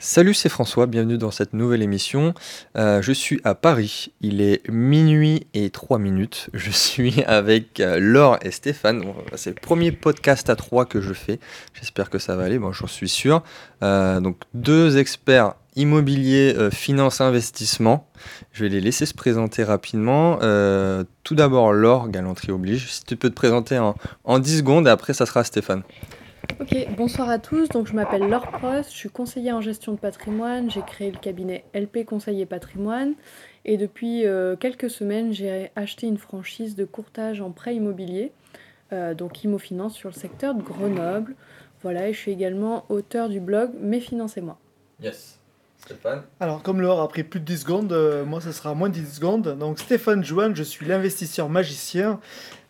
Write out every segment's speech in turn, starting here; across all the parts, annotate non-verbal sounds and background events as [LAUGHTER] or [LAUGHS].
Salut, c'est François, bienvenue dans cette nouvelle émission. Euh, je suis à Paris, il est minuit et 3 minutes. [LAUGHS] Je suis avec euh, Laure et Stéphane. C'est le premier podcast à 3 que je fais. J'espère que ça va aller, bon, j'en suis sûr. Euh, donc, deux experts immobiliers, euh, finance, investissement. Je vais les laisser se présenter rapidement. Tout d'abord, Laure, galanterie oblige. Si tu peux te présenter en, en 10 secondes et après, ça sera Stéphane. Ok, bonsoir à tous. Donc, je m'appelle Laure Prost, je suis conseillère en gestion de patrimoine. J'ai créé le cabinet LP Conseiller Patrimoine. Et depuis euh, quelques semaines, j'ai acheté une franchise de courtage en prêt immobilier, euh, donc Immofinance, sur le secteur de Grenoble. Voilà, et je suis également auteur du blog Mes Finances et moi. Yes. Stéphane Alors, comme Laure a pris plus de 10 secondes, euh, moi, ça sera moins de 10 secondes. Donc, Stéphane Jouan, je suis l'investisseur magicien.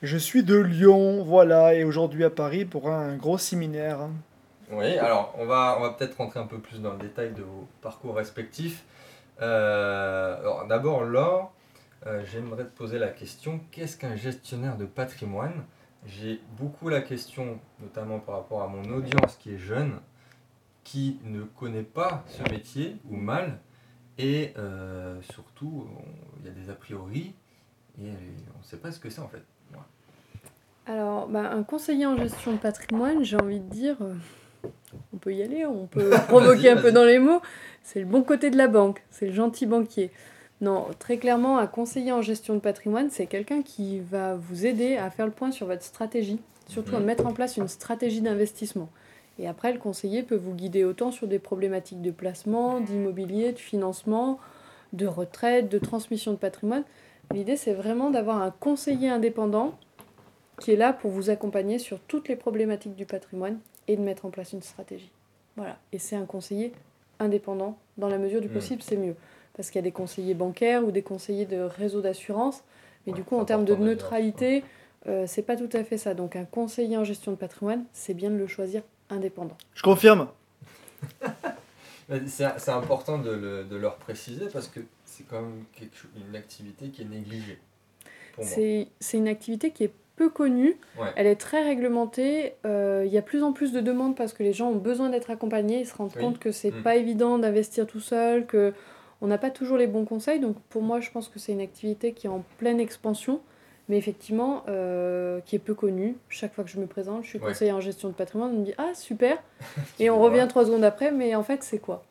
Je suis de Lyon, voilà, et aujourd'hui à Paris pour un gros séminaire. Oui, alors on va, on va peut-être rentrer un peu plus dans le détail de vos parcours respectifs. Euh, alors, D'abord, Laure, euh, j'aimerais te poser la question qu'est-ce qu'un gestionnaire de patrimoine? J'ai beaucoup la question, notamment par rapport à mon audience qui est jeune, qui ne connaît pas ce métier ou mal, et euh, surtout, il y a des a priori, et on ne sait pas ce que c'est en fait. Alors, bah, un conseiller en gestion de patrimoine, j'ai envie de dire, euh, on peut y aller, on peut [LAUGHS] provoquer un peu dans les mots, c'est le bon côté de la banque, c'est le gentil banquier. Non, très clairement, un conseiller en gestion de patrimoine, c'est quelqu'un qui va vous aider à faire le point sur votre stratégie, surtout à Mhm. mettre en place une stratégie d'investissement. Et après, le conseiller peut vous guider autant sur des problématiques de placement, d'immobilier, de financement, de retraite, de transmission de patrimoine. L'idée, c'est vraiment d'avoir un conseiller indépendant qui est là pour vous accompagner sur toutes les problématiques du patrimoine et de mettre en place une stratégie. Voilà. Et c'est un conseiller indépendant. Dans la mesure du Mm. possible, c'est mieux. Parce qu'il y a des conseillers bancaires ou des conseillers de réseau d'assurance. Mais Ouais, du coup, en termes de neutralité, euh, c'est pas tout à fait ça. Donc, un conseiller en gestion de patrimoine, c'est bien de le choisir indépendant. Je confirme. [LAUGHS] Mais C'est important de, le- de leur préciser parce que c'est quand même quelque une activité qui est négligée. C'est une activité qui est peu connue, Ouais. elle est très réglementée, euh, il y a plus en plus de demandes parce que les gens ont besoin d'être accompagnés, ils se rendent Oui. compte que c'est Mm. pas évident d'investir tout seul, que on n'a pas toujours les bons conseils, donc pour moi je pense que c'est une activité qui est en pleine expansion, mais effectivement euh, qui est peu connue. Chaque fois que je me présente, je suis Ouais. conseiller en gestion de patrimoine, on me dit ah super, [LAUGHS] et on revient trois secondes après, mais en fait c'est quoi?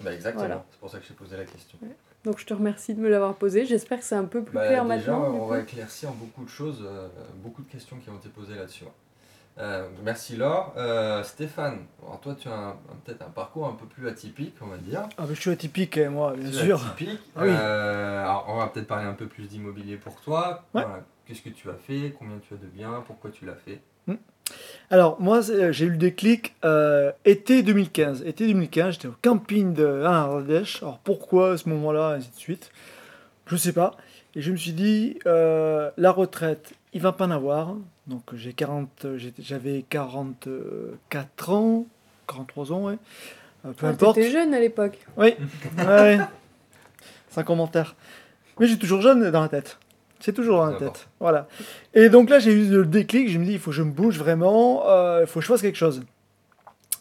Bah, exactement, Voilà. c'est pour ça que j'ai posé la question. Donc je te remercie de me l'avoir posé, j'espère que c'est un peu plus Bah, clair déjà, maintenant. on va éclaircir beaucoup de choses, euh, beaucoup de questions qui ont été posées là-dessus. Euh, merci Laure. Euh, Stéphane, alors toi tu as peut-être un parcours un peu plus atypique, on va dire. Ah, mais je suis atypique, hein, moi, bien sûr. Atypique. Ah oui. Euh, alors on va peut-être parler un peu plus d'immobilier pour toi. Ouais. Voilà. Qu'est-ce que tu as fait? Combien tu as de biens? Pourquoi tu l'as fait? Alors, moi, c'est- j'ai eu le déclic euh, été 2015. Été 2015, j'étais au camping de Ardèche. Alors, pourquoi à ce moment-là, ainsi de suite Je sais pas. Et je me suis dit, euh, la retraite, il va pas en avoir. Donc, j'ai 40, j'étais- j'avais 44 ans, 43 ans, ouais. Euh, peu Ah, importe. T'étais jeune à l'époque. Oui, ouais. [LAUGHS] Sans commentaire. Mais j'ai toujours jeune dans la tête. C'est toujours dans la tête. Voilà. Et donc là, j'ai eu le déclic. Je me dis, il faut que je me bouge vraiment. euh, Il faut que je fasse quelque chose.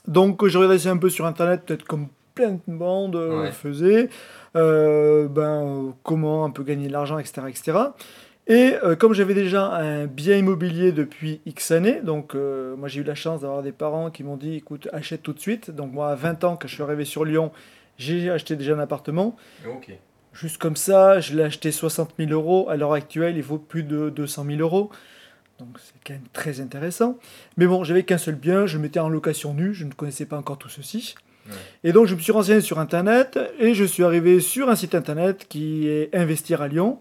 Donc, euh, j'ai regardé un peu sur Internet, peut-être comme plein de monde euh, Ouais. faisait. euh, ben, comment un peu gagner de l'argent, etc. etc. Et comme j'avais déjà un bien immobilier depuis X années, donc moi j'ai eu la chance d'avoir des parents qui m'ont dit écoute, achète tout de suite. Donc moi à 20 ans, quand je suis arrivé sur Lyon, j'ai acheté déjà un appartement. Ok. Juste comme ça, je l'ai acheté 60 000 euros. À l'heure actuelle, il vaut plus de 200 000 euros. Donc c'est quand même très intéressant. Mais bon, j'avais qu'un seul bien, je mettais en location nue, je ne connaissais pas encore tout ceci. Ouais. Et donc je me suis renseigné sur Internet et je suis arrivé sur un site Internet qui est Investir à Lyon,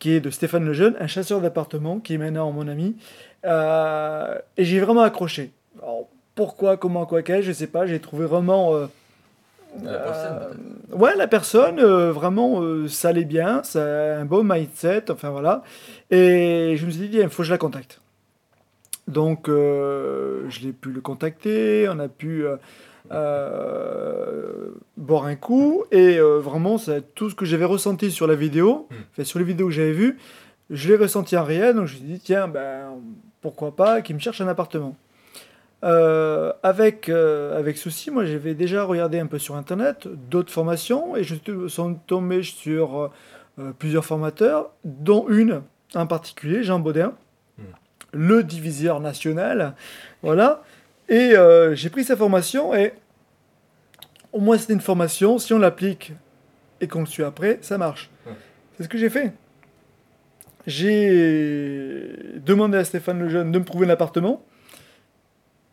qui est de Stéphane Lejeune, un chasseur d'appartements qui est maintenant mon ami. Euh, et j'ai vraiment accroché. Alors, pourquoi, comment, quoi, qu'est, je sais pas. J'ai trouvé vraiment... euh, La personne, euh, peut-être. ouais, la personne, euh, vraiment, euh, ça allait bien, ça a un beau mindset, enfin voilà. Et je me suis dit, il faut que je la contacte. Donc, je l'ai pu le contacter, on a pu boire un coup, et vraiment, ça, tout ce que j'avais ressenti sur la vidéo, Mm. enfin, sur les vidéos que j'avais vues, je l'ai ressenti en réel, donc je me suis dit, tiens, ben, pourquoi pas, qu'il me cherche un appartement. Euh, avec, euh, avec ceci, moi j'avais déjà regardé un peu sur internet d'autres formations et je suis tombé sur euh, plusieurs formateurs, dont une en particulier, Jean Baudin, Hmm. le diviseur national. Voilà. Et j'ai pris sa formation et au moins c'était une formation, si on l'applique et qu'on le suit après, ça marche. Ouais. C'est ce que j'ai fait. J'ai demandé à Stéphane Lejeune de me trouver un appartement.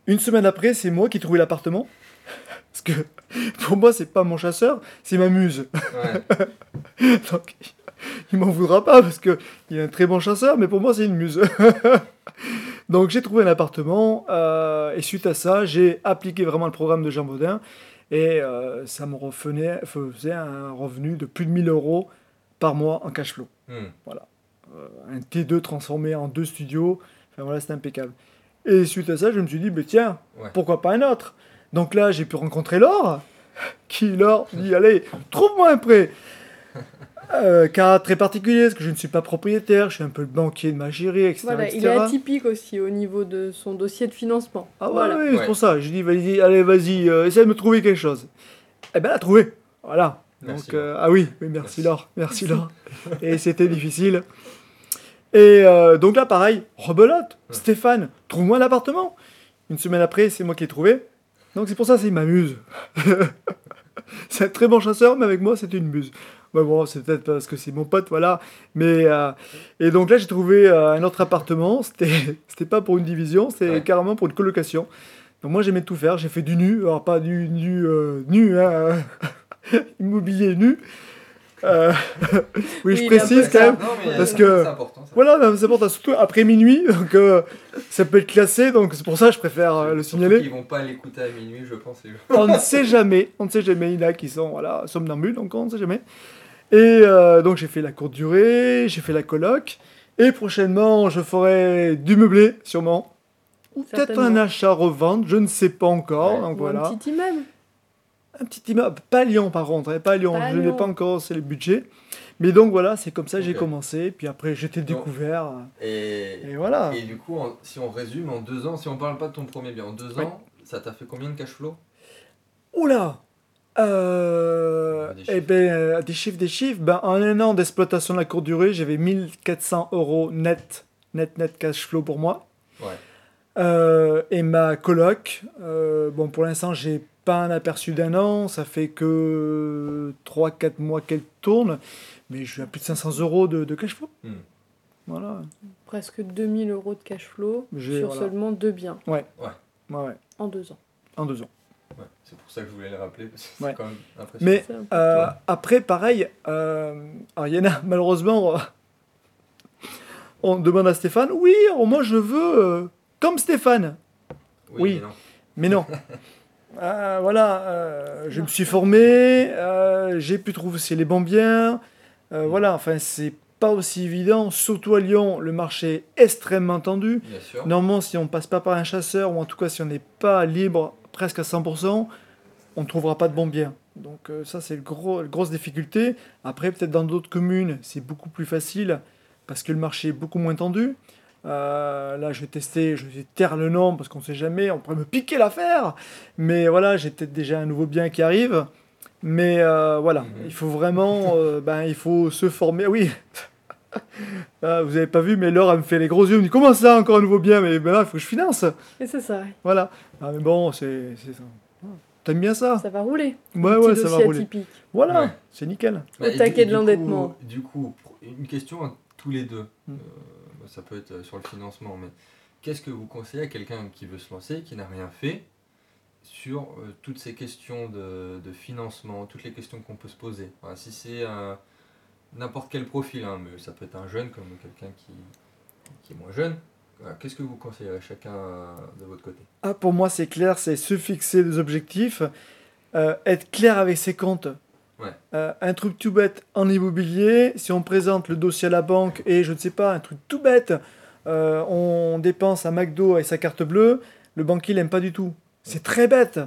Une semaine après, c'est moi qui ai trouvé l'appartement. [LAUGHS] Parce que pour moi, c'est pas mon chasseur, c'est ma muse. Ouais. [LAUGHS] Donc, il m'en voudra pas parce que il est un très bon chasseur, mais pour moi, c'est une muse. [LAUGHS] Donc, j'ai trouvé un appartement euh, et suite à ça, j'ai appliqué vraiment le programme de Jean Baudin et euh, ça me revenait, faisait un revenu de plus de 1000 euros par mois en cash flow. Hmm. Euh, un T2 transformé en deux studios. Enfin voilà, c'était impeccable. Et suite à ça, je me suis dit, bah, tiens, Ouais. pourquoi pas un autre? Donc là, j'ai pu rencontrer Laure, qui, Laure, dit, [LAUGHS] allez, trouve-moi un prêt. Euh, cas très particulier, parce que je ne suis pas propriétaire, je suis un peu le banquier de ma chérie, etc. Voilà, il est atypique aussi au niveau de son dossier de financement. Ah ouais, voilà. ouais, c'est pour ça. Je dis, vas-y, allez, vas-y, euh, essaie de me trouver quelque chose. Eh ben, elle a trouvé. Voilà. Merci, Donc, euh, ah oui, oui, merci, Merci. Laure. Merci [LAUGHS] Laure. Et c'était difficile. Et euh, donc là, pareil, rebelote. Stéphane, trouve-moi un appartement. Une semaine après, c'est moi qui l'ai trouvé. Donc c'est pour ça, c'est ma muse. [LAUGHS] c'est un très bon chasseur, mais avec moi, c'est une muse. Bah bon, c'est peut-être parce que c'est mon pote, voilà. Mais euh, et donc là, j'ai trouvé euh, un autre appartement. C'était, [LAUGHS] c'était pas pour une division, c'était Ouais. carrément pour une colocation. Donc moi, j'aimais tout faire. J'ai fait du nu, alors pas du nu, euh, nu, hein, [LAUGHS] immobilier nu. Euh, [LAUGHS] oui, je Oui, précise quand même. Non, mais Parce c'est que- important. ça. Voilà, c'est important, surtout après minuit, [LAUGHS] donc euh, ça peut être classé, donc c'est pour ça que je préfère euh, le signaler. qu'ils vont pas l'écouter à minuit, je pense. On ne sait jamais, on ne sait jamais, il y en a qui sont voilà, somnambules, donc on ne sait jamais. Et euh, donc j'ai fait la courte durée, j'ai fait la coloc, et prochainement je ferai du meublé, sûrement. Ou peut-être un achat-revente, je ne sais pas encore, Ouais. donc Ou voilà. un petit immeuble. Un petit immeuble, pas Lyon par contre, hein, pas Lyon, Pas je n'ai pas encore, c'est le budget. Mais donc voilà, c'est comme ça que j'ai commencé, puis après j'étais découvert, Et, et voilà. et du coup, en- si on résume, en deux ans, si on parle pas de ton premier bien, en deux Ouais. ans, ça t'a fait combien de cash flow? Oula euh, Des eh chiffres. ben, euh, des chiffres, des chiffres. Ben, en un an d'exploitation de la courte durée, j'avais 1400 euros net, net, net cash flow pour moi. Ouais. Euh, et ma coloc, euh, bon, pour l'instant, j'ai pas un aperçu d'un an. Ça fait que 3-4 mois qu'elle tourne. Mais je suis à plus de 500 euros de, de cash flow. Hmm. Voilà. Presque 2000 euros de cash flow J'ai- sur voilà. seulement deux biens Ouais, ouais. en deux ans. En deux ans. Ouais, c'est pour ça que je voulais le rappeler, parce que c'est Ouais. quand même impressionnant. Mais Euh, après, pareil, euh, alors il y en a malheureusement, on demande à Stéphane, oui, moi je veux euh, comme Stéphane. oui. mais non. Mais non. [LAUGHS] Euh, voilà, euh, je me suis formé, euh, j'ai pu trouver aussi les bons biens. voilà, enfin, c'est pas aussi évident, surtout à Lyon, le marché est extrêmement tendu. Bien sûr. Normalement, si on passe pas par un chasseur, ou en tout cas si on n'est pas libre presque à 100%, on ne trouvera pas de bons biens. Donc euh, ça, c'est le gros, la grosse difficulté. Après, peut-être dans d'autres communes, c'est beaucoup plus facile parce que le marché est beaucoup moins tendu. Euh, là, je vais tester, je vais taire le nom parce qu'on ne sait jamais, on pourrait me piquer l'affaire. Mais voilà, j'ai peut-être déjà un nouveau bien qui arrive. Mais euh, voilà, Mhm. il faut vraiment, euh, [LAUGHS] ben, il faut se former. Oui, [LAUGHS] Ah, vous avez pas vu, mais Laure elle me fait les gros yeux. Elle me dit comment ça, encore un nouveau bien? Mais ben là, il faut que je finance. Et c'est ça, Voilà. Ah, mais bon, c'est ça. T'aimes bien ça? Ça va rouler. Ouais, ouais, ça va rouler. atypique. Voilà, Ouais. c'est nickel. Au et taquet de du l'endettement. coup- Du coup, une question à tous les deux. Mm. Euh, ça peut être sur le financement, mais qu'est-ce que vous conseillez à quelqu'un qui veut se lancer, qui n'a rien fait, sur euh, toutes ces questions de, financement, toutes les questions qu'on peut se poser? Si c'est un- n'importe quel profil, hein, ça peut être un jeune comme quelqu'un qui, est moins jeune, qu'est-ce que vous conseillerez chacun euh, de votre côté? Ah, pour moi, c'est clair, c'est se fixer des objectifs, euh, être clair avec ses comptes. Euh, un truc tout bête en immobilier, si on présente le dossier à la banque et je ne sais pas, un truc tout bête, euh, on dépense à McDo avec sa carte bleue, le banquier n'aime pas du tout. C'est très bête,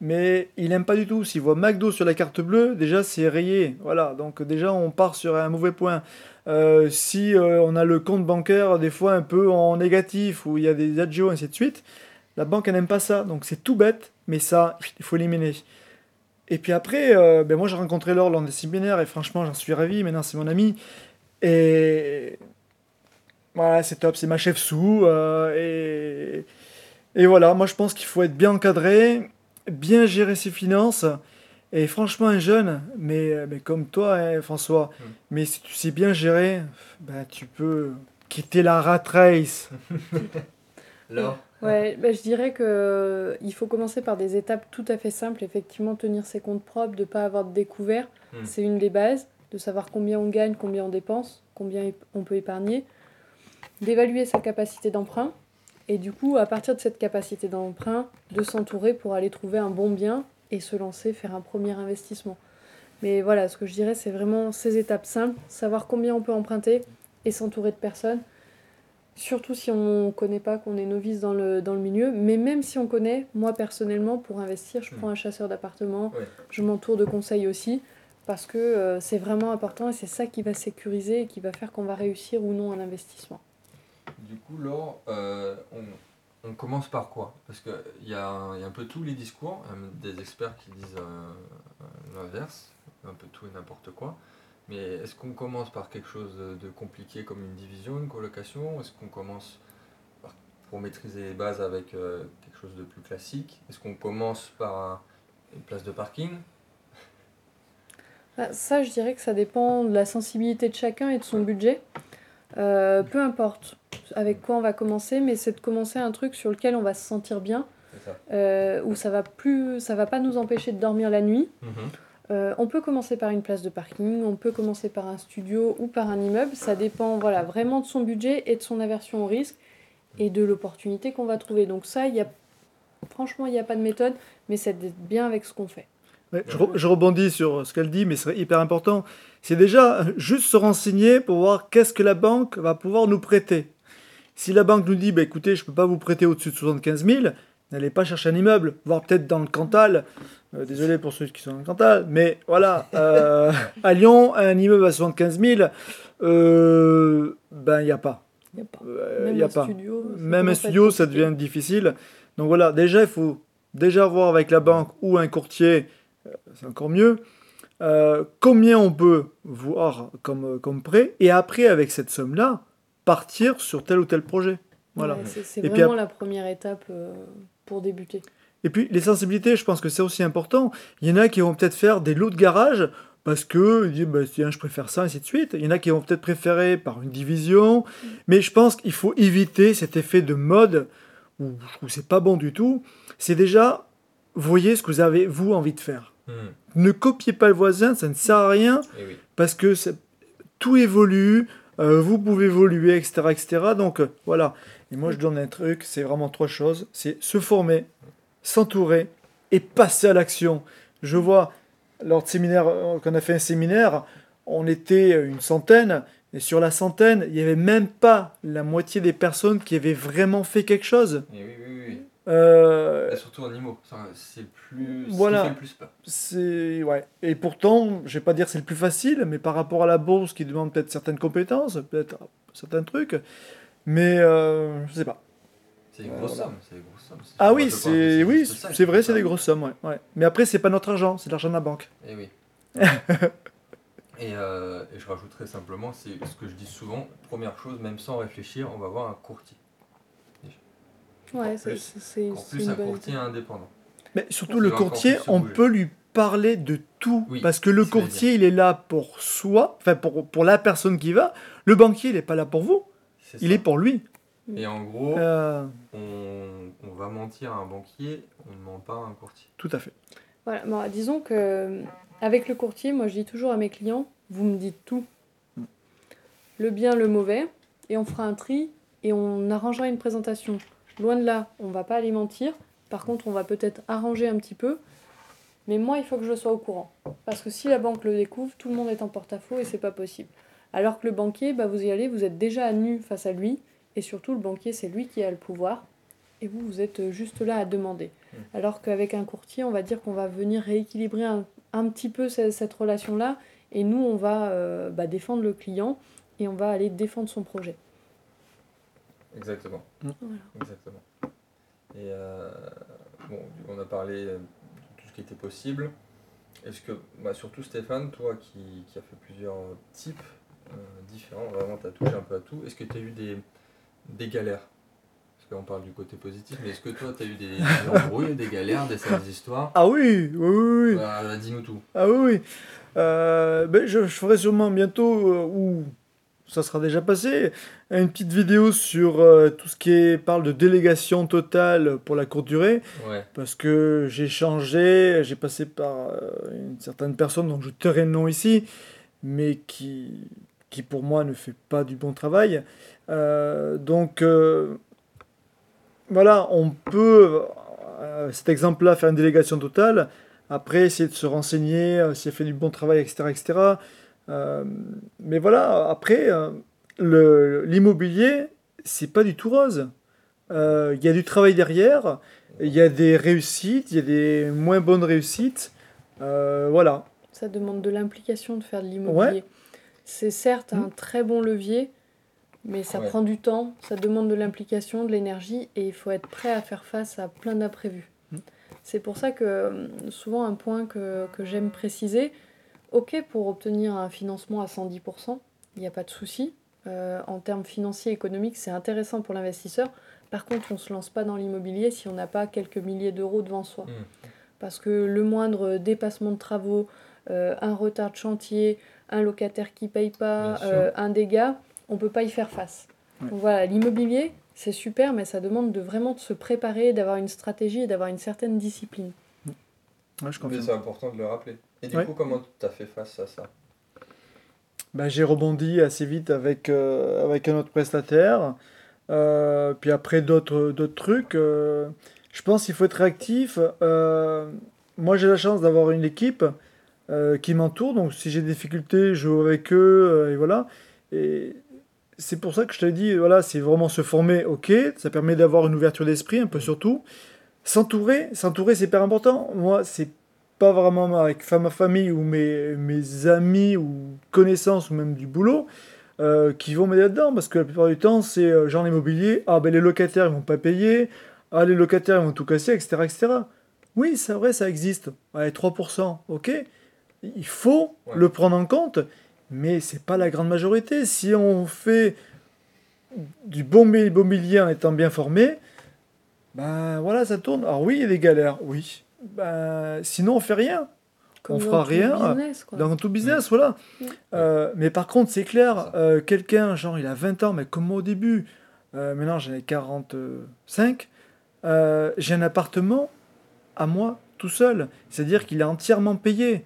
mais il n'aime pas du tout. S'il voit McDo sur la carte bleue, déjà c'est rayé. Voilà, donc déjà on part sur un mauvais point. Euh, si on a le compte bancaire des fois un peu en négatif, où il y a des adios, ainsi de suite, La banque, n'aime pas ça. Donc c'est tout bête, mais ça, il faut éliminer. Et puis après, euh, ben moi j'ai rencontré Laure lors des séminaires et franchement j'en suis ravi. Maintenant c'est mon ami. Et voilà, c'est top, c'est ma chef sous. euh, et... et voilà, moi je pense qu'il faut être bien encadré, bien gérer ses finances. Et franchement, un jeune, mais, mais comme toi, hein, François, Mm. mais si tu sais bien gérer, ben, tu peux quitter la rat race. [LAUGHS] Laure? Ouais, bah, je dirais que euh, il faut commencer par des étapes tout à fait simples. Effectivement, tenir ses comptes propres, de ne pas avoir de découvert, Mm. c'est une des bases. De savoir combien on gagne, combien on dépense, combien on peut épargner. D'évaluer sa capacité d'emprunt. Et du coup, à partir de cette capacité d'emprunt, de s'entourer pour aller trouver un bon bien et se lancer, faire un premier investissement. Mais voilà, ce que je dirais, c'est vraiment ces étapes simples. Savoir combien on peut emprunter et s'entourer de personnes. Surtout si on ne connaît pas, qu'on est novice dans le, dans le milieu. Mais même si on connaît, moi personnellement, pour investir, je Mm. prends un chasseur d'appartement, Ouais. je m'entoure de conseils aussi, parce que euh, c'est vraiment important et c'est ça qui va sécuriser et qui va faire qu'on va réussir ou non un investissement. Du coup, Laure, euh, on, on commence par quoi? Parce qu'il y, a un- il y a un peu tous les discours, des experts qui disent euh, l'inverse, un peu tout et n'importe quoi. Mais est-ce qu'on commence par quelque chose de compliqué comme une division, une colocation Est-ce qu'on commence par- pour maîtriser les bases avec euh, quelque chose de plus classique? Est-ce qu'on commence par un- une place de parking? Ah, Ça, je dirais que ça dépend de la sensibilité de chacun et de son budget. Euh, peu importe avec quoi on va commencer, mais c'est de commencer un truc sur lequel on va se sentir bien, ça. euh, où ça va plus, ça va pas nous empêcher de dormir la nuit. Mhm. Euh, on peut commencer par une place de parking, on peut commencer par un studio ou par un immeuble. Ça dépend voilà, vraiment de son budget et de son aversion au risque et de l'opportunité qu'on va trouver. Donc ça, y a... franchement, il n'y a pas de méthode, mais c'est d'être bien avec ce qu'on fait. Je rebondis sur ce qu'elle dit, mais c'est hyper important. C'est déjà juste se renseigner pour voir qu'est-ce que la banque va pouvoir nous prêter. Si la banque nous dit, bah, écoutez, je ne peux pas vous prêter au-dessus de 75 000, n'allez pas chercher un immeuble, voire peut-être dans le Cantal. Euh, désolé pour ceux qui sont dans le Cantal, mais voilà, [LAUGHS] euh, à Lyon, un immeuble à 75 000, euh, ben il n'y a pas. Il n'y a pas. Même y a un pas. studio. Même un studio, ça devient difficile. Donc voilà, déjà, il faut déjà voir avec la banque ou un courtier, c'est encore mieux, combien on peut voir comme, comme prêt, et après, avec cette somme-là, partir sur tel ou tel projet. Voilà. Ouais, c'est c'est Et puis vraiment la première étape euh, pour débuter. Et puis, les sensibilités, je pense que c'est aussi important. Il y en a qui vont peut-être faire des lots de garage parce que disent, bah, tiens, je préfère ça, ainsi de suite. Il y en a qui vont peut-être préférer par une division. Mais je pense qu'il faut éviter cet effet de mode où je trouve que c'est pas bon du tout. C'est déjà, voyez ce que vous avez, vous, envie de faire. Mhm. Ne copiez pas le voisin, ça ne sert à rien Eh oui. parce que c'est- tout évolue, euh, vous pouvez évoluer, etc. etc. Donc euh, voilà. Et moi je donne un truc, c'est vraiment trois choses. C'est se former, s'entourer et passer à l'action. Je vois, lors de séminaire, euh, qu'on a fait un séminaire, on était une centaine, et sur la centaine, il n'y avait même pas la moitié des personnes qui avaient vraiment fait quelque chose. Eh oui, oui, oui. Euh, Et surtout en IMO, c'est le plus, Voilà. ce qui fait le plus peur. C'est ouais. Et pourtant, je vais pas dire que c'est le plus facile, mais par rapport à la bourse qui demande peut-être certaines compétences, peut-être certains trucs, mais euh, je sais pas. C'est des grosses sommes. Ah oui, c'est oui, vrai, c'est des grosses sommes, ouais, ouais. Mais après, c'est pas notre argent, c'est l'argent de la banque. Eh oui. [LAUGHS] et, euh, et je rajouterais simplement, c'est ce que je dis souvent, première chose, même sans réfléchir, on va voir un courtier. Ouais, En c'est En plus, une un courtier indépendant. Mais surtout le courtier, on bouger. peut lui parler de tout, Oui, parce que le courtier, il est là pour soi, enfin pour pour la personne qui va. Le banquier, il est pas là pour vous, Il ça. est pour lui. Et en gros, Euh, on, on va mentir à un banquier, on ne ment pas à un courtier. tout à fait. Voilà, bon, disons que euh, avec le courtier, moi je dis toujours à mes clients, vous me dites tout. Le bien, le mauvais, et on fera un tri et on arrangera une présentation. Loin de là, on va pas aller mentir. Par contre, on va peut-être arranger un petit peu. Mais moi, il faut que je sois au courant. Parce que si la banque le découvre, tout le monde est en porte-à-faux et c'est pas possible. Alors que le banquier, bah, vous y allez, vous êtes déjà à nu face à lui. Et surtout, le banquier, c'est lui qui a le pouvoir. Et vous, vous êtes juste là à demander. Alors qu'avec un courtier, on va dire qu'on va venir rééquilibrer un, un petit peu ce- cette, relation-là. Et nous, on va euh, bah, défendre le client et on va aller défendre son projet. Exactement. Mm. Voilà. Exactement. Et euh, bon, on a parlé de tout ce qui était possible. Est-ce que, bah, surtout Stéphane, toi qui, qui a fait plusieurs types euh, différents, vraiment tu as touché un peu à tout, est-ce que tu as eu des, des galères? Parce qu'on parle du côté positif, mais est-ce que toi tu as eu des, des embrouilles, des galères, des sales histoires? Ah oui, oui, oui. oui. Bah, Dis-nous tout. Ah oui, oui. Euh, ben, je, je ferai sûrement bientôt, euh, ou ça sera déjà passé, une petite vidéo sur euh, tout ce qui est, parle de délégation totale pour la courte durée. Ouais. Parce que j'ai changé, j'ai passé par euh, une certaine personne dont je tairai le nom ici, mais qui, qui pour moi ne fait pas du bon travail. Euh, donc euh, voilà, on peut, euh, cet exemple-là, faire une délégation totale. Après, essayer de se renseigner, euh, si elle fait du bon travail, etc. etc. Mais voilà, après, l'immobilier, c'est pas du tout rose. Il y a du travail derrière, il y a des réussites, il y a des moins bonnes réussites. Voilà. Ça demande de l'implication de faire de l'immobilier. C'est certes un Mm. très bon levier, mais ça Ouais. prend du temps, ça demande de l'implication, de l'énergie, et il faut être prêt à faire face à plein d'imprévus. Mm. C'est pour ça que euh, souvent un point que, que j'aime préciser, ok pour obtenir un financement à 110%, il n'y a pas de souci. Euh, en termes financiers, économiques, c'est intéressant pour l'investisseur. Par contre, on ne se lance pas dans l'immobilier si on n'a pas quelques milliers d'euros devant soi. Mm. Parce que le moindre dépassement de travaux, un retard de chantier, un locataire qui paye pas, euh, un dégât, on peut pas y faire face. Ouais. Donc voilà, l'immobilier, c'est super, mais ça demande de vraiment de se préparer, d'avoir une stratégie et d'avoir une certaine discipline. Ouais, je confirme. c'est important de le rappeler. Et du Ouais. coup, comment tu as fait face à ça Ben, j'ai rebondi assez vite avec, euh, avec un autre prestataire. Euh, puis après, d'autres d'autres trucs. euh, je pense qu'il faut être réactif. Euh, moi, j'ai la chance d'avoir une équipe euh, qui m'entoure. Donc, si j'ai des difficultés, je joue avec eux. euh, et voilà. Et c'est pour ça que je te dis, voilà, c'est vraiment se former, ok. Ça permet d'avoir une ouverture d'esprit, un peu surtout. S'entourer, s'entourer, c'est hyper important. Moi, c'est pas vraiment avec ma famille ou mes, mes amis ou connaissances ou même du boulot euh, qui vont m'aider là-dedans parce que la plupart du temps c'est euh, genre l'immobilier ah ben les locataires ils vont pas payer ah les locataires ils vont tout casser etc etc oui c'est vrai ça existe ouais, 3% ok il faut Ouais. le prendre en compte mais c'est pas la grande majorité si on fait du bon immobilier en étant bien formé ben voilà ça tourne alors oui il y a des galères oui ben sinon on fait rien Comme On dans fera tout rien, business, quoi. dans tout business, voilà. Euh, mais par contre, c'est clair, euh, quelqu'un, genre, il a 20 ans, mais comme moi au début, euh, maintenant j'en ai 45, euh, j'ai un appartement à moi tout seul. C'est-à-dire qu'il est entièrement payé.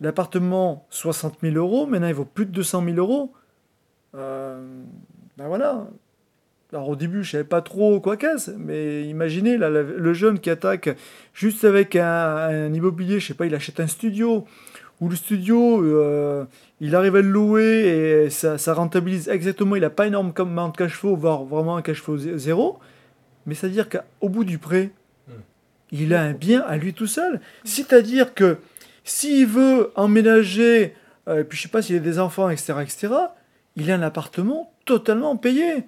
L'appartement, 60 000 euros, maintenant il vaut plus de 200 000 euros. Euh, ben voilà. Alors au début, je savais pas trop quoi qu'est-ce, mais imaginez là, le jeune qui attaque juste avec un, un immobilier, je sais pas, il achète un studio, ou le studio, euh, il arrive à le louer et ça, ça rentabilise exactement, il n'a pas énormément de cash flow, voire vraiment un cash flow zé- zéro, mais c'est-à-dire qu'au bout du prêt, Hmm. il a un bien à lui tout seul. C'est-à-dire que s'il veut emménager, euh, et puis je sais pas s'il a des enfants, etc., etc., il a un appartement totalement payé.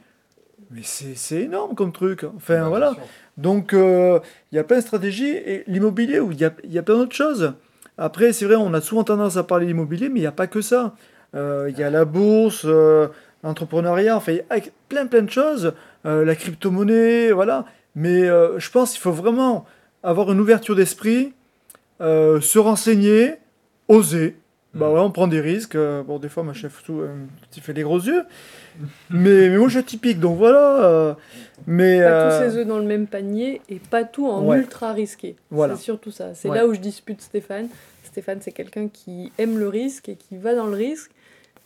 Mais c'est énorme comme truc. Enfin voilà. Donc, euh, il y a plein de stratégies. Et l'immobilier, il y a, y a plein d'autres choses. Après, c'est vrai, on a souvent tendance à parler d'immobilier, mais il n'y a pas que ça. Euh, Il y a la bourse, euh, l'entrepreneuriat, enfin, il y a plein, plein de choses. La crypto-monnaie, voilà. Mais je pense qu'il faut vraiment avoir une ouverture d'esprit, euh, se renseigner, oser. Bah Mm. ouais, on prend des risques. Euh, bon, des fois, ma chef tout, euh, petit fait les gros yeux. mais, mais moi, je suis typique, donc voilà. euh, mais, Pas euh, tous ses œufs dans le même panier et pas tout en Ouais. ultra risqué. Voilà. C'est surtout ça. C'est Ouais. là où je dispute Stéphane. Stéphane, c'est quelqu'un qui aime le risque et qui va dans le risque.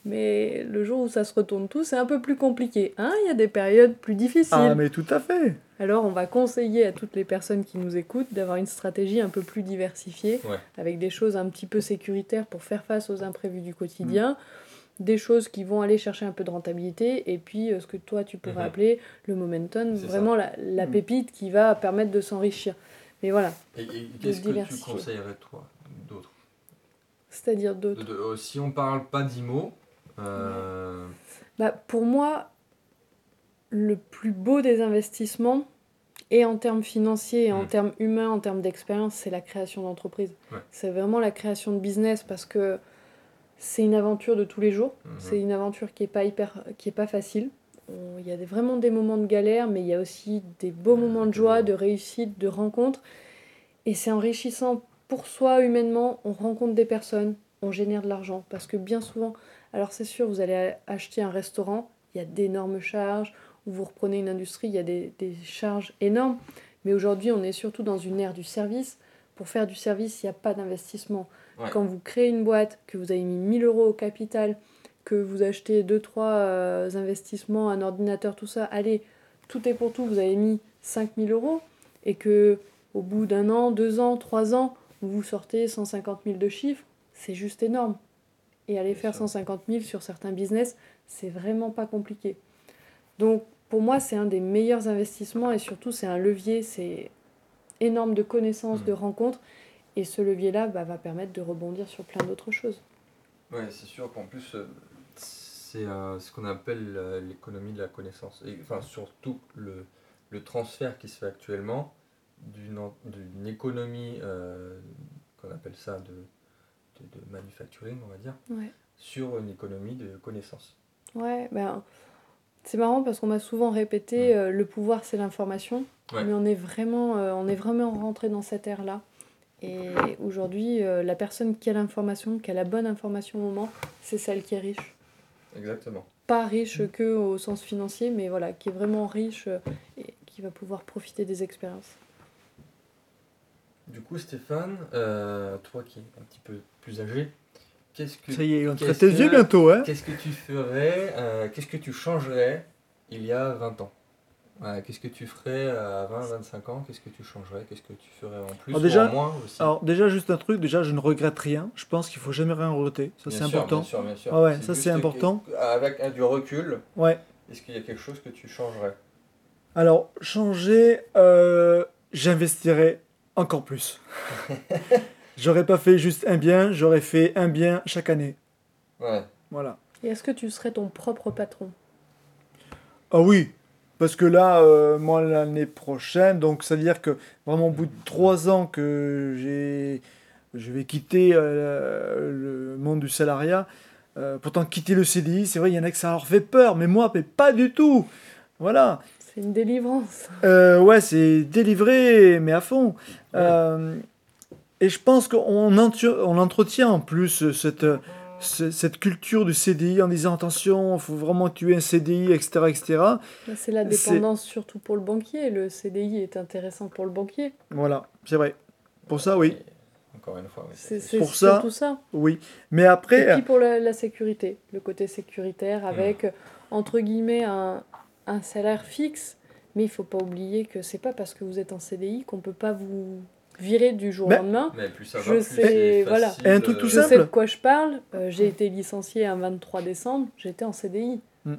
Mais le jour où ça se retourne tout, c'est un peu plus compliqué. Hein? Il y a des périodes plus difficiles. Ah, mais tout à fait. Alors, on va conseiller à toutes les personnes qui nous écoutent d'avoir une stratégie un peu plus diversifiée, Ouais. avec des choses un petit peu sécuritaires pour faire face aux imprévus du quotidien, des choses qui vont aller chercher un peu de rentabilité, et puis euh, ce que toi tu pourrais Mhm. appeler le momentum, vraiment la, la Mhm. pépite qui va permettre de s'enrichir. Mais voilà, Et, et qu'est-ce que tu conseillerais, toi, d'autre? C'est-à-dire d'autres? euh, Si on parle pas d'IMO, euh, Bah, pour moi, le plus beau des investissements, et en termes financiers, et en Mm. termes humains, en termes d'expérience, c'est la création d'entreprise. Ouais. C'est vraiment la création de business parce que c'est une aventure de tous les jours. Mhm. C'est une aventure qui est pas hyper, qui est pas facile. Il y a vraiment des moments de galère, mais il y a aussi des beaux moments de joie, de réussite, de rencontre. Et c'est enrichissant pour soi humainement. On rencontre des personnes, on génère de l'argent. Parce que bien souvent, alors c'est sûr, vous allez acheter un restaurant, il y a d'énormes charges. Ou vous reprenez une industrie, il y a des, des charges énormes. Mais aujourd'hui, on est surtout dans une ère du service. Pour faire du service, il n'y a pas d'investissement. Ouais. Quand vous créez une boîte, que vous avez mis 1000 euros au capital, que vous achetez 2-3 investissements, un ordinateur, tout ça, allez, tout est pour tout, vous avez mis 5000 euros, et que au bout d'un an, deux ans, trois ans, vous vous sortez 150 000 de chiffres, c'est juste énorme. Et aller faire sûr. 150 000 sur certains business, c'est vraiment pas compliqué. Donc pour moi, c'est un des meilleurs investissements et surtout, c'est un levier, c'est énorme de connaissances, Mm. de rencontres. Et ce levier-là bah, va permettre de rebondir sur plein d'autres choses. Ouais, c'est sûr qu'en plus, euh, c'est euh, ce qu'on appelle euh, l'économie de la connaissance. Et enfin, surtout le, le transfert qui se fait actuellement d'une économie, euh, qu'on appelle ça de, de, de manufacturing, on va dire, Ouais. sur une économie de connaissance. Ouais, ben, c'est marrant parce qu'on m'a souvent répété euh, le pouvoir c'est l'information, Ouais. mais on est vraiment, euh, on est vraiment rentré dans cette ère-là. Et aujourd'hui, euh, la personne qui a l'information, qui a la bonne information au moment, c'est celle qui est riche. Exactement. Pas riche que au sens financier, mais voilà, qui est vraiment riche et qui va pouvoir profiter des expériences. Du coup, Stéphane, euh, toi qui es un petit peu plus âgé, qu'est-ce que Ça y est, on tes yeux bientôt, hein Qu'est-ce que tu ferais, euh, qu'est-ce que tu changerais il y a 20 ans? Voilà, Qu'est-ce que tu ferais à 20, 25 ans? Qu'est-ce que tu changerais? Qu'est-ce que tu ferais en plus Alors déjà- ou en moins aussi? Alors déjà, juste un truc, déjà, je ne regrette rien. Je pense qu'il faut jamais rien regretter. Ça, c'est important. Bien sûr, bien sûr. Ah ouais, ça, c'est important. Avec du recul, Ouais. est-ce qu'il y a quelque chose que tu changerais? Alors, changer, euh, j'investirais encore plus. [LAUGHS] J'aurais pas fait juste un bien, j'aurais fait un bien chaque année. Ouais. Voilà. Et est-ce que tu serais ton propre patron? Ah oui, parce que là, euh, moi, l'année prochaine, donc ça veut dire que vraiment au bout de trois ans que j'ai, je vais quitter euh, le monde du salariat, euh, pourtant quitter le CDI, c'est vrai, il y en a que ça leur fait peur, mais moi, mais pas du tout. Voilà. C'est une délivrance. Euh, ouais, c'est délivré, mais à fond. Euh, et je pense qu'on on entretient en plus cette, ce- cette culture du CDI en disant attention, il faut vraiment que tu aies un CDI, etc. etc. Là, C'est la dépendance surtout pour le banquier. Le CDI est intéressant pour le banquier. Voilà, c'est vrai. Pour ça, oui. Et Encore une fois, oui. C'est Pour ça- surtout ça. Oui. Mais Et après, puis pour la, la sécurité, le côté sécuritaire avec, euh, entre guillemets, un, un salaire fixe. Mais il faut pas oublier que c'est pas parce que vous êtes en CDI qu'on peut pas vous virer du jour au lendemain. Mais plus ça va, Je plus sais, voilà. facile, Et un truc tout euh, Je sais de quoi je parle. Euh, j'ai été licenciée un 23 décembre, j'étais en CDI. Mm.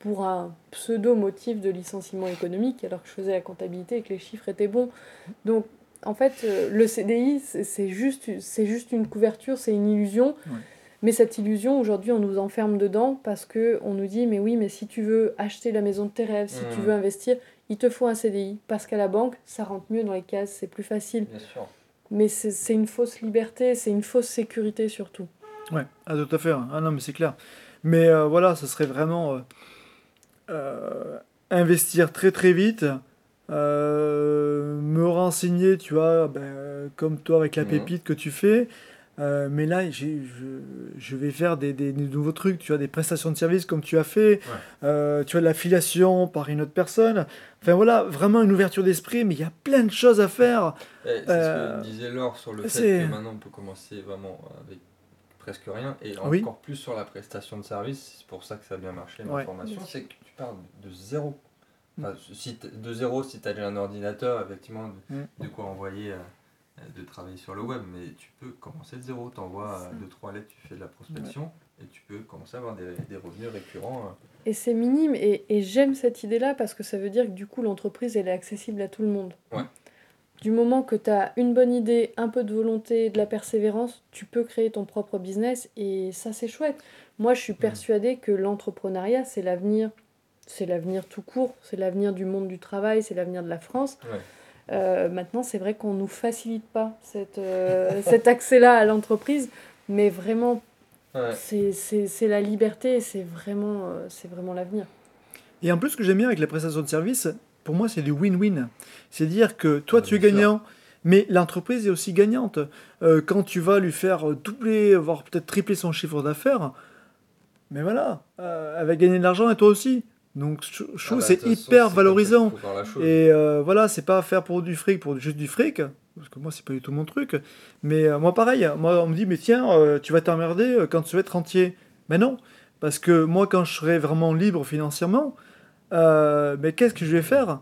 Pour un pseudo motif de licenciement économique, alors que je faisais la comptabilité et que les chiffres étaient bons. Donc, en fait, euh, le CDI, c'est juste, c'est juste une couverture, c'est une illusion. Ouais. Mais cette illusion, aujourd'hui, on nous enferme dedans parce que on nous dit, mais oui, mais si tu veux acheter la maison de tes rêves, si tu Mm. veux investir, il te faut un CDI. Parce qu'à la banque, ça rentre mieux dans les cases, c'est plus facile. Bien sûr. Mais c'est c'est une fausse liberté, c'est une fausse sécurité surtout. ouais, ah, tout à fait. hein. Ah non, mais c'est clair. Mais euh, voilà, ce serait vraiment euh, euh, investir très très vite, euh, me renseigner, tu vois, ben, comme toi avec la Mhm. pépite que tu fais. Euh, mais là, je, je vais faire des, des- des nouveaux trucs, tu vois, des prestations de services comme tu as fait, euh, tu as de l'affiliation par une autre personne. Enfin voilà, vraiment une ouverture d'esprit, mais il y a plein de choses à faire. Et C'est Euh, ce que disait Laure sur le fait que maintenant on peut commencer vraiment avec presque rien et Oui. encore plus sur la prestation de service. C'est pour ça que ça a bien marché ma Ouais. formation. C'est que tu parles de zéro. Enfin, si de zéro si tu as déjà un ordinateur, effectivement, de, Mm. de quoi envoyer, euh, de travailler sur le web. Mais tu peux commencer de zéro. Tu envoies Ça. deux, trois lettres, tu fais de la prospection et tu peux commencer à avoir des, des revenus récurrents. euh. Et c'est minime, et, et j'aime cette idée-là parce que ça veut dire que du coup, l'entreprise, elle est accessible à tout le monde. Ouais. Du moment que tu as une bonne idée, un peu de volonté, de la persévérance, tu peux créer ton propre business et ça, c'est chouette. Moi, je suis persuadée que l'entrepreneuriat, c'est l'avenir c'est l'avenir tout court, c'est l'avenir du monde du travail, c'est l'avenir de la France. Euh, maintenant, c'est vrai qu'on ne nous facilite pas cette, euh, [LAUGHS] cet accès-là à l'entreprise, mais vraiment, c'est la liberté, c'est vraiment, euh, c'est vraiment l'avenir. Et en plus, ce que j'aime bien avec les prestations de services, pour moi, c'est du win-win. C'est-à-dire que toi, tu es gagnant, mais l'entreprise est aussi gagnante. quand tu vas lui faire doubler, voire peut-être tripler son chiffre d'affaires, mais voilà, elle va gagner de l'argent et toi aussi. Donc je, trouve ah bah, c'est hyper valorisant. Et euh, voilà, c'est pas faire pour du fric, pour juste du fric, parce que moi c'est pas du tout mon truc. Mais euh, moi pareil, moi on me dit mais tiens, euh, tu vas t'emmerder quand tu vas être rentier. Mais non, parce que moi quand je serai vraiment libre financièrement, mais qu'est-ce que je vais faire?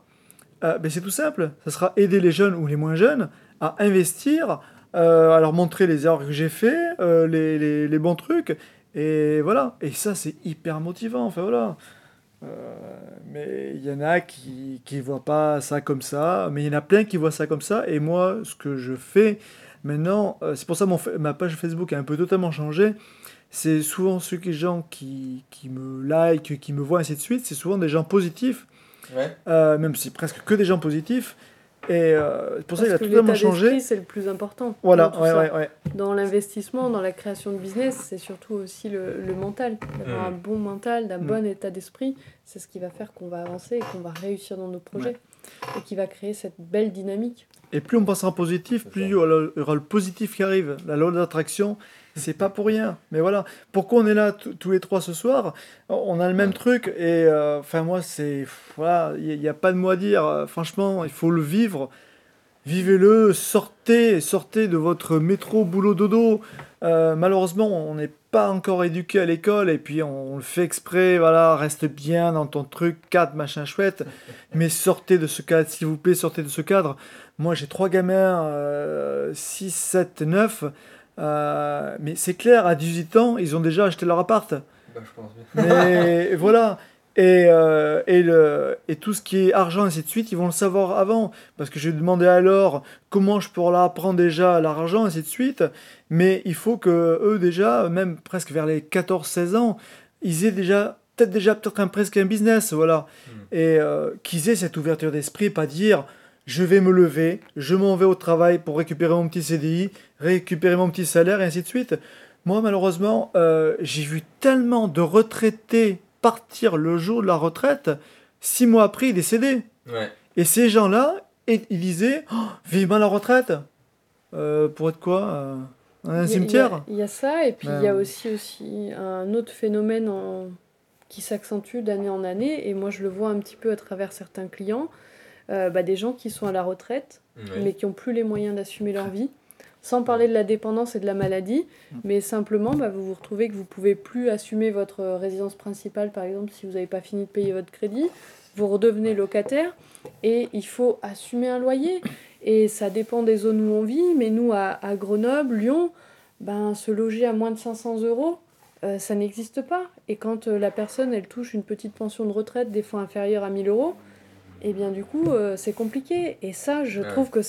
Ben, C'est tout simple, ça sera aider les jeunes ou les moins jeunes à investir, à leur montrer les erreurs que j'ai fait, les, les, les bons trucs. Et voilà, et ça c'est hyper motivant. Enfin voilà. Euh, mais il y en a qui ne voient pas ça comme ça, mais il y en a plein qui voient ça comme ça. Et moi, ce que je fais maintenant, euh, c'est pour ça que ma page Facebook a un peu totalement changé. C'est souvent ceux qui, gens qui, qui me like, qui me voient, ainsi de suite, c'est souvent des gens positifs. Euh, même si presque que des gens positifs. Et euh, pour ça, il a totalement changé. C'est le plus important. Voilà, dans, ouais, ouais, ouais. dans l'investissement, dans la création de business, c'est surtout aussi le, le mental. D'avoir mm. un bon mental, d'un mm. bon état d'esprit, c'est ce qui va faire qu'on va avancer et qu'on va réussir dans nos projets. Et qui va créer cette belle dynamique. Et plus on pensera positif, plus il y aura le positif qui arrive. La loi d'attraction, c'est pas pour rien. Mais voilà, pourquoi on est là tous les trois ce soir? On a le même truc et euh, enfin moi c'est voilà, il n'y a, pas de mot à dire. Franchement, il faut le vivre. Vivez-le, sortez, sortez de votre métro boulot dodo. Euh, malheureusement, on n'est pas encore éduqué à l'école et puis on, le fait exprès. Voilà, reste bien dans ton truc, cadre, machin chouette. Mais sortez de ce cadre, s'il vous plaît, sortez de ce cadre. Moi, j'ai trois gamins, 6, 7, 9. Euh, mais c'est clair, à 18 ans, ils ont déjà acheté leur appart. Bah, je pense mais [LAUGHS] voilà. Et, euh, et, le, et tout ce qui est argent, et ainsi de suite, ils vont le savoir avant. Parce que j'ai demandé alors comment je pourrais leur apprendre déjà l'argent, et ainsi de suite. Mais il faut que eux, déjà, même presque vers les 14-16 ans, ils aient déjà peut-être déjà peut-être un, presque un business, voilà. Hmm. Et euh, qu'ils aient cette ouverture d'esprit, pas dire je vais me lever, je m'en vais au travail pour récupérer mon petit CDI, récupérer mon petit salaire, et ainsi de suite. Moi, malheureusement, euh, j'ai vu tellement de retraités partir le jour de la retraite, six mois après, ils décédaient. Ouais. Et ces gens-là, ils disaient oh, Vivement la retraite euh, Pour être quoi euh, Un cimetière? Il y, a ça, et puis il y a aussi, aussi un autre phénomène qui s'accentue d'année en année, et moi je le vois un petit peu à travers certains clients euh, bah, des gens qui sont à la retraite, mais qui n'ont plus les moyens d'assumer leur vie. Sans parler de la dépendance et de la maladie, mais simplement, bah, vous vous retrouvez que vous pouvez plus assumer votre résidence principale, par exemple, si vous n'avez pas fini de payer votre crédit. Vous redevenez locataire et il faut assumer un loyer. Et ça dépend des zones où on vit, mais nous, à, à Grenoble, Lyon, ben, se loger à moins de 500 euros, euh, ça n'existe pas. Et quand euh, la personne, elle touche une petite pension de retraite, des fois inférieure à 1000 euros, et bien du coup, euh, c'est compliqué. Et ça, je trouve que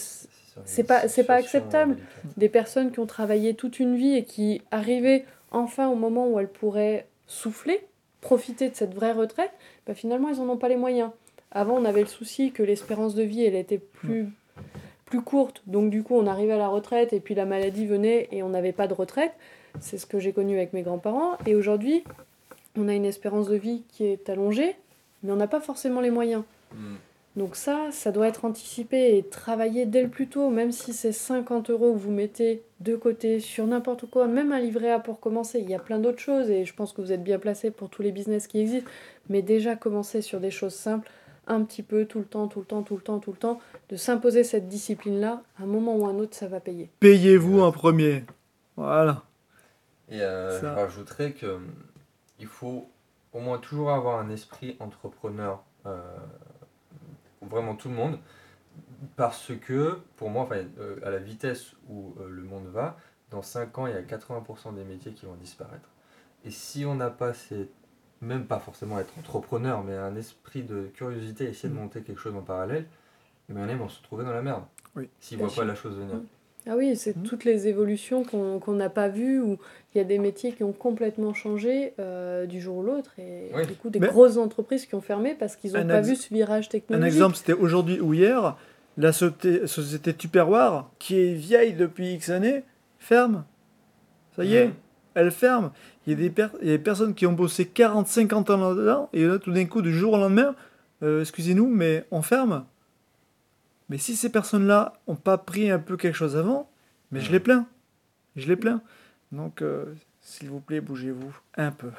c'est pas, c'est pas acceptable. Des personnes qui ont travaillé toute une vie et qui arrivaient enfin au moment où elles pourraient souffler, profiter de cette vraie retraite, bah, finalement, ils n'en ont pas les moyens. Avant, on avait le souci que l'espérance de vie, elle était plus, plus courte. Donc du coup, on arrivait à la retraite et puis la maladie venait et on n'avait pas de retraite. C'est ce que j'ai connu avec mes grands-parents. Et aujourd'hui, on a une espérance de vie qui est allongée, mais on n'a pas forcément les moyens. Mm. Donc ça, ça doit être anticipé et travaillé dès le plus tôt, même si c'est 50 euros que vous mettez de côté sur n'importe quoi, même un livret A pour commencer. Il y a plein d'autres choses et je pense que vous êtes bien placé pour tous les business qui existent. Mais déjà commencer sur des choses simples, un petit peu, tout le temps, tout le temps, tout le temps, tout le temps, de s'imposer cette discipline-là, à un moment ou un autre, ça va payer. Payez-vous en premier. Voilà. Et euh, je rajouterais que il faut au moins toujours avoir un esprit entrepreneur. Euh, vraiment tout le monde, parce que pour moi, enfin, euh, à la vitesse où euh, le monde va, dans 5 ans, il y a 80% des métiers qui vont disparaître. Et si on n'a pas ces, même pas forcément être entrepreneur, mais un esprit de curiosité, essayer de mm. monter quelque chose en parallèle, mais on vont se retrouver dans la merde. Oui. S'ils ne voient pas la chose venir. Mm. Ah oui, c'est Mhm. toutes les évolutions qu'on n'a pas vues, où il y a des métiers qui ont complètement changé euh, du jour au l'autre, et Oui. du coup des Mais- grosses entreprises qui ont fermé parce qu'ils n'ont Un pas vu ce virage Un technologique. exemple, c'était aujourd'hui ou hier, la société, société Tupperware, qui est vieille depuis X années, ferme. Ça y est, Mhm. elle ferme. Il y, a des per- il y a des personnes qui ont bossé 40-50 ans là-dedans, et là, tout d'un coup, du jour au lendemain, euh, excusez-nous, mais on ferme. Mais si ces personnes-là n'ont pas pris un peu quelque chose avant, mais je Mhm. les plains. Je les plains. Donc, euh, s'il vous plaît, bougez-vous un peu.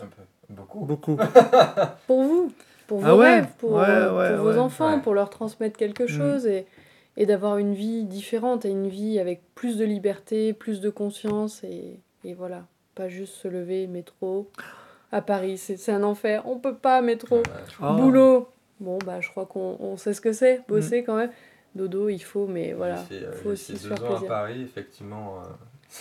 Un peu. Beaucoup. Beaucoup. [LAUGHS] Pour vous, pour vos Ah ouais, rêves, pour, ouais, euh, ouais, pour vos ouais. enfants, Ouais. pour leur transmettre quelque chose et, et d'avoir une vie différente et une vie avec plus de liberté, plus de conscience et, et voilà. Pas juste se lever, métro. À Paris, c'est un enfer. On peut pas, métro. Ouais, Ah. Boulot. Bon, bah, je crois qu'on on sait ce que c'est. Bosser quand même. Dodo, il faut, mais voilà. Fait, euh, faut j'ai aussi fait se deux faire ans à plaisir. Paris, effectivement.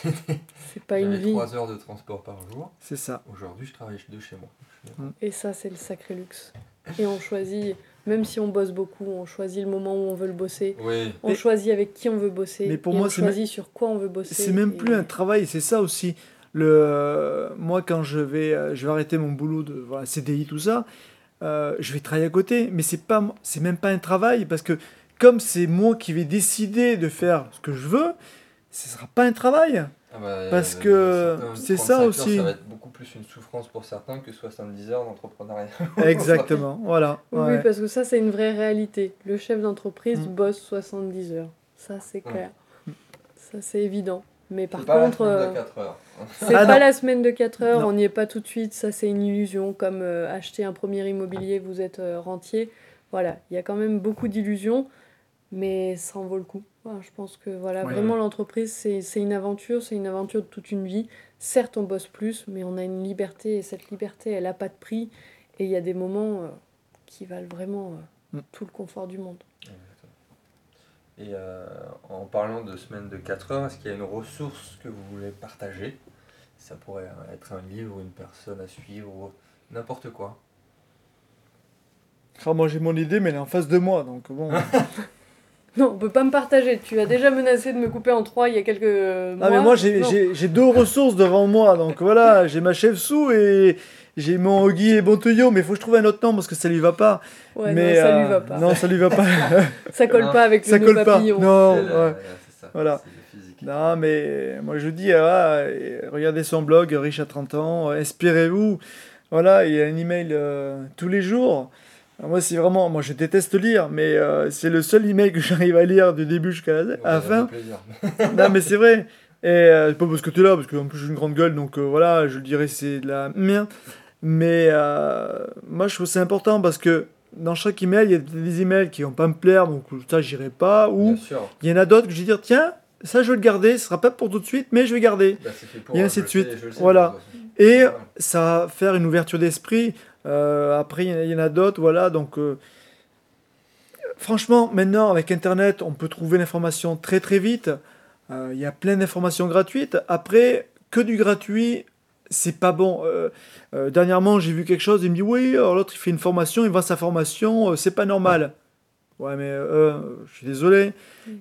euh, [LAUGHS] C'est pas une vie. 3 heures de transport par jour. C'est ça. Aujourd'hui, je travaille de chez moi. Et ça, c'est le sacré luxe. Et on choisit, même si on bosse beaucoup, on choisit le moment où on veut le bosser. Oui. On Mais- choisit avec qui on veut bosser. Mais pour et moi, on c'est choisit sur quoi on veut bosser. C'est même et- plus un travail, c'est ça aussi. Le, euh, moi, quand je vais, je vais arrêter mon boulot de voilà, CDI, tout ça, euh, je vais travailler à côté. Mais c'est pas, c'est même pas un travail parce que comme c'est moi qui vais décider de faire ce que je veux, ce sera pas un travail. Ah bah, Parce euh, que c'est 35 ça heures, aussi. Ça va être beaucoup plus une souffrance pour certains que 70 heures d'entrepreneuriat. [LAUGHS] Exactement. voilà. Oui, parce que ça, c'est une vraie réalité. Le chef d'entreprise Mm. bosse 70 heures. Ça, c'est clair. Ça, c'est évident. Mais par pas contre, euh, 4 heures. c'est Ah pas non. la semaine de 4 heures, Non. on n'y est pas tout de suite. Ça, c'est une illusion. Comme euh, acheter un premier immobilier, vous êtes euh, rentier. Voilà, il y a quand même beaucoup d'illusions, mais ça en vaut le coup. Voilà, je pense que voilà, Ouais. vraiment, l'entreprise, c'est une aventure, c'est une aventure de toute une vie. Certes, on bosse plus, mais on a une liberté, et cette liberté, elle n'a pas de prix. Et il y a des moments euh, qui valent vraiment euh, Mm. tout le confort du monde. Et euh, en parlant de semaine de 4 heures, est-ce qu'il y a une ressource que vous voulez partager? Ça pourrait être un livre, une personne à suivre, ou n'importe quoi. Ah, moi, j'ai mon idée, mais elle est en face de moi. Donc, bon. [LAUGHS] Non, on peut pas me partager. Tu as déjà menacé de me couper en trois il y a quelques mois. Ah mais moi j'ai deux ressources devant moi, donc voilà, j'ai ma chef sous et j'ai mon Guy et Bonteuillot, mais il faut que je trouve un autre nom parce que ça lui va pas. Ouais, mais non, ça euh, lui va pas. Non, ça lui va pas. [LAUGHS] Ça colle Non, pas avec ça le colle pas. papillon. Non, ouais. ça. Voilà. Non, mais moi je dis, ah, euh, regardez son blog, Riche à 30 ans, euh, inspirez-vous. Voilà, il y a un email euh, tous les jours. Alors moi, c'est vraiment, moi je déteste lire, mais euh, c'est le seul email que [LAUGHS] j'arrive à lire du début jusqu'à la, Ouais, à la fin. [LAUGHS] non, mais c'est vrai. Et euh, c'est pas parce que tu es là, parce que en plus j'ai une grande gueule, donc euh, voilà, je le dirais, c'est de la merde. Mais euh, moi, je trouve c'est important parce que dans chaque email, il y a des emails qui vont pas me plaire, donc ça, j'irai pas. Ou il y en a d'autres que je vais dire, tiens, ça, je vais le garder, ce sera pas pour tout de suite, mais je vais garder. Bah, pour, Et ainsi de suite. sais- Voilà. Et ça va faire une ouverture d'esprit. Euh, après, il y en a- d'autres, voilà. Donc, euh, franchement, maintenant, avec Internet, on peut trouver l'information très très vite. Il y a plein d'informations gratuites. Après, que du gratuit, c'est pas bon. Euh, euh, dernièrement, j'ai vu quelque chose, il me dit oui, l'autre il fait une formation, il vend sa formation, euh, c'est pas normal. Ouais, mais je suis désolé.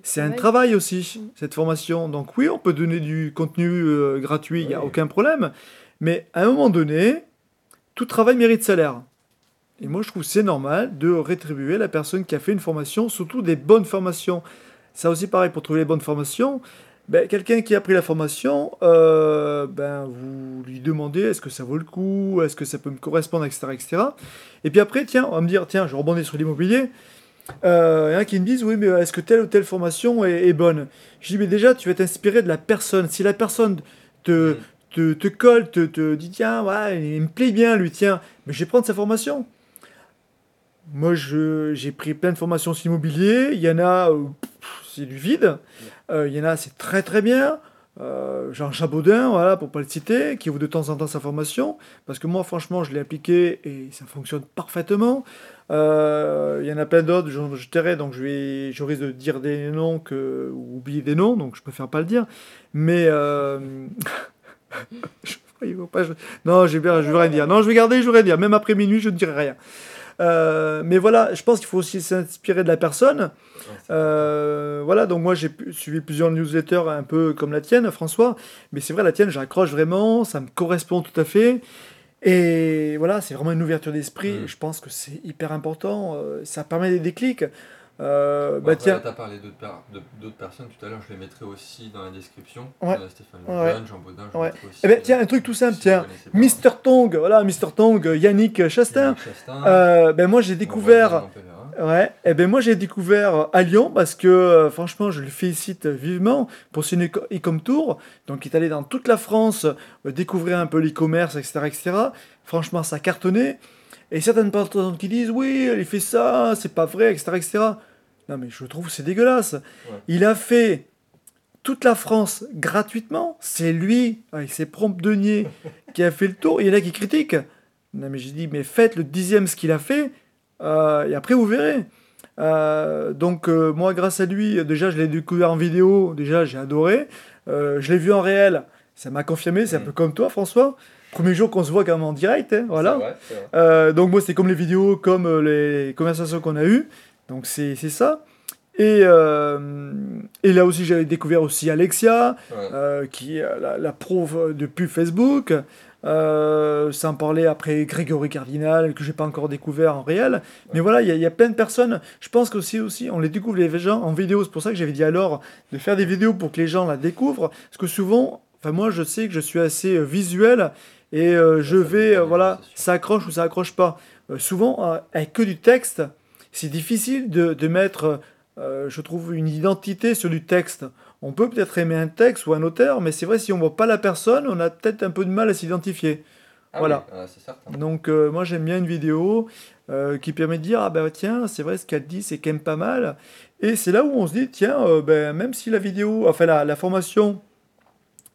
C'est un travail aussi, cette formation. Donc oui, on peut donner du contenu gratuit, il n'y a Oui. aucun problème. Mais à un moment donné, tout travail mérite salaire. Et moi, je trouve que c'est normal de rétribuer la personne qui a fait une formation, surtout des bonnes formations. Ça aussi, pareil, pour trouver les bonnes formations. Ben, Quelqu'un qui a pris la formation, euh, ben, vous lui demandez est-ce que ça vaut le coup, est-ce que ça peut me correspondre, etc., etc. Et puis après, tiens, on va me dire, tiens, je rebondis sur l'immobilier. Euh, Il y en a qui me disent, oui, mais est-ce que telle ou telle formation est, est bonne? Je dis, mais déjà, tu vas t'inspirer de la personne. Si la personne te, Mm. te, te colle, te, te dit, tiens, ouais, il me plaît bien, lui, tiens, mais je vais prendre sa formation. Moi, je- j'ai pris plein de formations sur l'immobilier. Il y en a, euh, pff, c'est du vide. Euh, il y en a, c'est très très bien. Euh, Jean Chabaudin, voilà, pour pas le citer, qui ouvre de temps en temps sa formation. Parce que moi, franchement, je l'ai appliqué et ça fonctionne parfaitement. Euh, il y en a plein d'autres, je, je donc je, vais, je risque de dire des noms que, ou oublier des noms, donc je préfère pas le dire. Mais. euh, non, je vais, je vais rien dire. Non, je vais garder, je vais rien dire. Même après minuit, je ne dirai rien. Euh, mais voilà, je pense qu'il faut aussi s'inspirer de la personne. Euh, voilà, donc moi j'ai suivi plusieurs newsletters un peu comme la tienne, François. Mais c'est vrai, la tienne, j'accroche vraiment, ça me correspond tout à fait. Et voilà, c'est vraiment une ouverture d'esprit. Mm. Je pense que c'est hyper important. euh, ça permet des déclics. Euh, bah tiens, Tu as parlé d'autres personnes tout à l'heure, je les mettrai aussi dans la description. Ouais. Euh, Stéphane Ouais. Jean Baudin, je Ouais. aussi. Eh ben, tiens, un truc tout simple, si tiens. Mister Tong, voilà, Mister Tong, Yannick Chastain. Yannick Chastain, Euh, ben moi j'ai découvert. pèlerin. Ouais, et ben moi j'ai découvert à Lyon parce que euh, franchement je le félicite vivement pour son e-com tour. Donc il est allé dans toute la France euh, découvrir un peu l'e-commerce, etc., etc. Franchement ça a cartonné. Et certaines personnes qui disent oui, il fait ça, c'est pas vrai, etc., etc. Non mais je trouve que c'est dégueulasse. Il a fait toute la France gratuitement. C'est lui, avec ses prompts deniers, qui a fait le tour. Il y en a qui critiquent. Non mais j'ai dit mais faites le dixième ce qu'il a fait. Euh, et après, vous verrez. Euh, donc, euh, moi, grâce à lui, déjà, je l'ai découvert en vidéo. Déjà, j'ai adoré. Je l'ai vu en réel. Ça m'a confirmé. C'est un Mm. peu comme toi, François. Premier jour qu'on se voit quand même en direct. hein, voilà. Vrai. Euh, donc, moi, c'est comme les vidéos, comme euh, les conversations qu'on a eues. Donc, c'est c'est ça. Et, euh, et là aussi, j'avais découvert aussi Alexia, Ouais. euh, qui est la, la pro de pub Facebook. Sans parler après Grégory Cardinal, que j'ai pas encore découvert en réel. Mais voilà, il y, y a plein de personnes. Je pense qu'aussi, aussi, on les découvre les gens en vidéo. C'est pour ça que j'avais dit alors de faire des vidéos pour que les gens la découvrent. Parce que souvent, enfin moi, je sais que je suis assez visuel et euh, je vais, euh, voilà, ça accroche ou ça accroche pas. Euh, souvent, avec que du texte, c'est difficile de, de mettre, je trouve, une identité sur du texte. On peut peut-être aimer un texte ou un auteur, mais c'est vrai, si on voit pas la personne, on a peut-être un peu de mal à s'identifier. Ah voilà. oui, c'est certain. Donc moi j'aime bien une vidéo qui permet de dire ah ben tiens c'est vrai ce qu'elle dit c'est quand même pas mal et c'est là où on se dit tiens ben même si la vidéo enfin la, la formation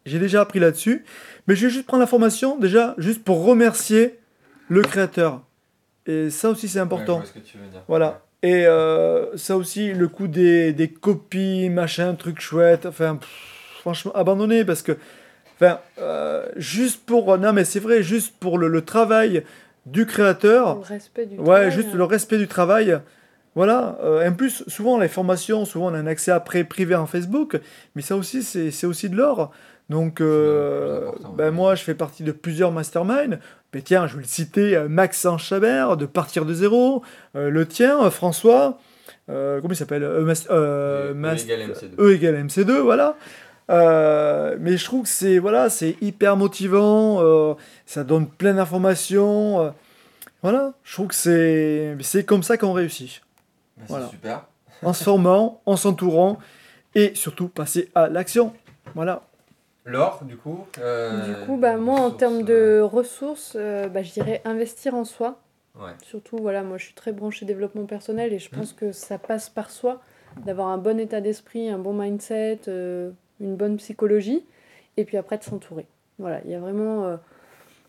j'ai déjà appris là-dessus mais je vais juste prendre la formation déjà juste pour remercier le créateur et ça aussi c'est Ouais, important je vois ce que tu veux dire. voilà et euh, ça aussi le coup des, des copies machin trucs chouettes enfin pff, franchement abandonné parce que enfin euh, juste pour non mais c'est vrai juste pour le, le travail du créateur Le respect du Ouais, travail, juste hein. le respect du travail. Voilà. Euh, en plus, souvent, les formations, souvent, on a un accès après privé en Facebook, mais ça aussi, c'est c'est aussi de l'or. Donc, euh, ben, moi, je fais partie de plusieurs masterminds. Mais tiens, je vais le citer, euh, Maxence Chabert, de Partir de Zéro. Euh, le tien, François. Euh, comment il s'appelle E mas- égale MC2. E égale MC2, voilà. Mais je trouve que c'est voilà, c'est hyper motivant, ça donne plein d'informations. voilà, je trouve que c'est c'est comme ça qu'on réussit. Bah, Voilà. C'est super. En se formant, en s'entourant et surtout passer à l'action. Voilà. Laure, du coup euh, Du coup, bah, moi, en termes de ressources, euh, bah, je dirais investir en soi. euh, Ouais. Surtout, voilà, moi, je suis très branchée développement personnel et je pense que ça passe par soi, d'avoir un bon état d'esprit, un bon mindset, euh, une bonne psychologie, et puis après de s'entourer. Voilà, il y a vraiment euh,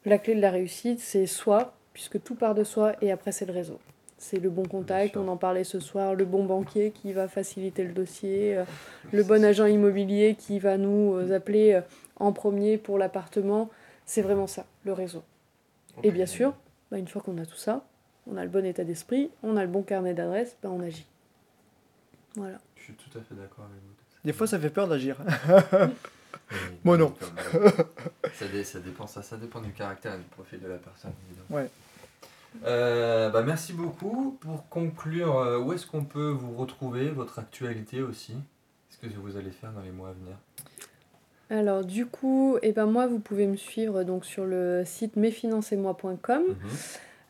la clé de la réussite, c'est soi, puisque tout part de soi, et après c'est le réseau. C'est le bon contact, on en parlait ce soir, le bon banquier qui va faciliter le dossier, euh, le bon agent immobilier qui va nous euh, appeler euh, en premier pour l'appartement. C'est vraiment ça, le réseau. Et bien sûr, bah, une fois qu'on a tout ça, on a le bon état d'esprit, on a le bon carnet d'adresses, bah, on agit. Voilà. Je suis tout à fait d'accord avec vous. Des fois, ça fait peur d'agir. Moi, non. comme, ça, dé- ça dépend, ça, ça dépend du caractère et du profil de la personne. évidemment. Ouais. Euh, bah, merci beaucoup. Pour conclure, euh, où est-ce qu'on peut vous retrouver, votre actualité aussi? Qu'est-ce que vous allez faire dans les mois à venir? Alors du coup, eh ben moi, vous pouvez me suivre donc sur le site mesfinancesetmoi.com. Mhm.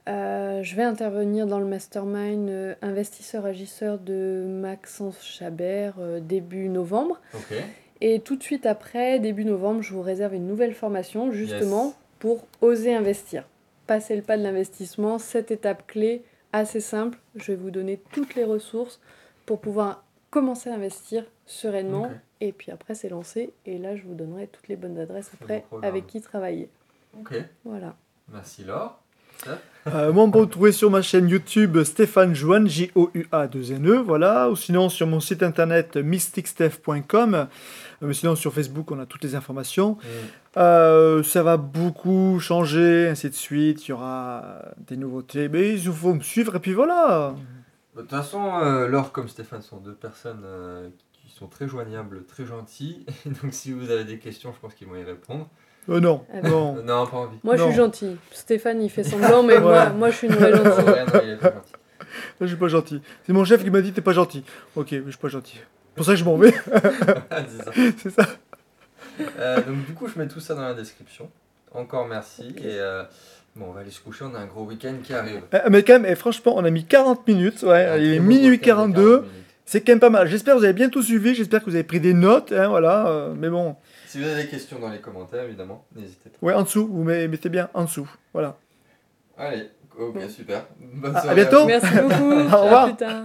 Euh, je vais intervenir dans le mastermind euh, investisseur-agisseur de Maxence Chabert euh, début novembre. Ok. Et tout de suite après, début novembre, je vous réserve une nouvelle formation justement Yes. pour oser investir. Passer le pas de l'investissement, cette étape clé assez simple. Je vais vous donner toutes les ressources pour pouvoir commencer à investir sereinement. Et puis après, c'est lancé. Et là, je vous donnerai toutes les bonnes adresses après avec qui travailler. Ok. Voilà. Merci Laure. Euh, moi, on peut me trouver sur ma chaîne YouTube Stéphane Joanne, J-O-U-A 2 N-E, voilà. Ou sinon sur mon site internet mysticsteph.com. Euh, mais sinon sur Facebook, on a toutes les informations. Mm. Euh, ça va beaucoup changer, ainsi de suite. Il y aura des nouveautés. Mais il faut me suivre et puis voilà. De toute façon, euh, Laure comme Stéphane sont deux personnes qui sont très joignables, très gentilles. [LAUGHS] Donc si vous avez des questions, je pense qu'ils vont y répondre. Euh, non, Ah bah. non. Non, pas envie. Moi, je suis gentil. Stéphane, il fait semblant, mais moi, Ouais. moi, je suis une vraie Ouais, gentille. non, il est pas gentil. Je suis pas gentil. C'est mon chef qui m'a dit t'es pas gentil. Ok, mais je suis pas gentil. C'est pour ça que je m'en vais. [LAUGHS] Ah, [LAUGHS] c'est ça. Euh, donc du coup, je mets tout ça dans la description. Encore merci. Et euh, bon, on va aller se coucher, on a un gros week-end qui arrive. Euh, Mais quand même, eh, franchement, on a mis 40 minutes. Ouais, Un il est minuit week-end de 42. 40 minutes. C'est quand même pas mal. J'espère que vous avez bien tout suivi. J'espère que vous avez pris des notes. Hein, voilà. euh, mais bon, Si vous avez des questions dans les commentaires, évidemment, n'hésitez pas. ouais, en dessous. Vous met- mettez bien en dessous. Voilà. Allez, ok, Bon. super. Bonne À- à soirée bientôt. Merci beaucoup. [LAUGHS] Au revoir. À plus tard.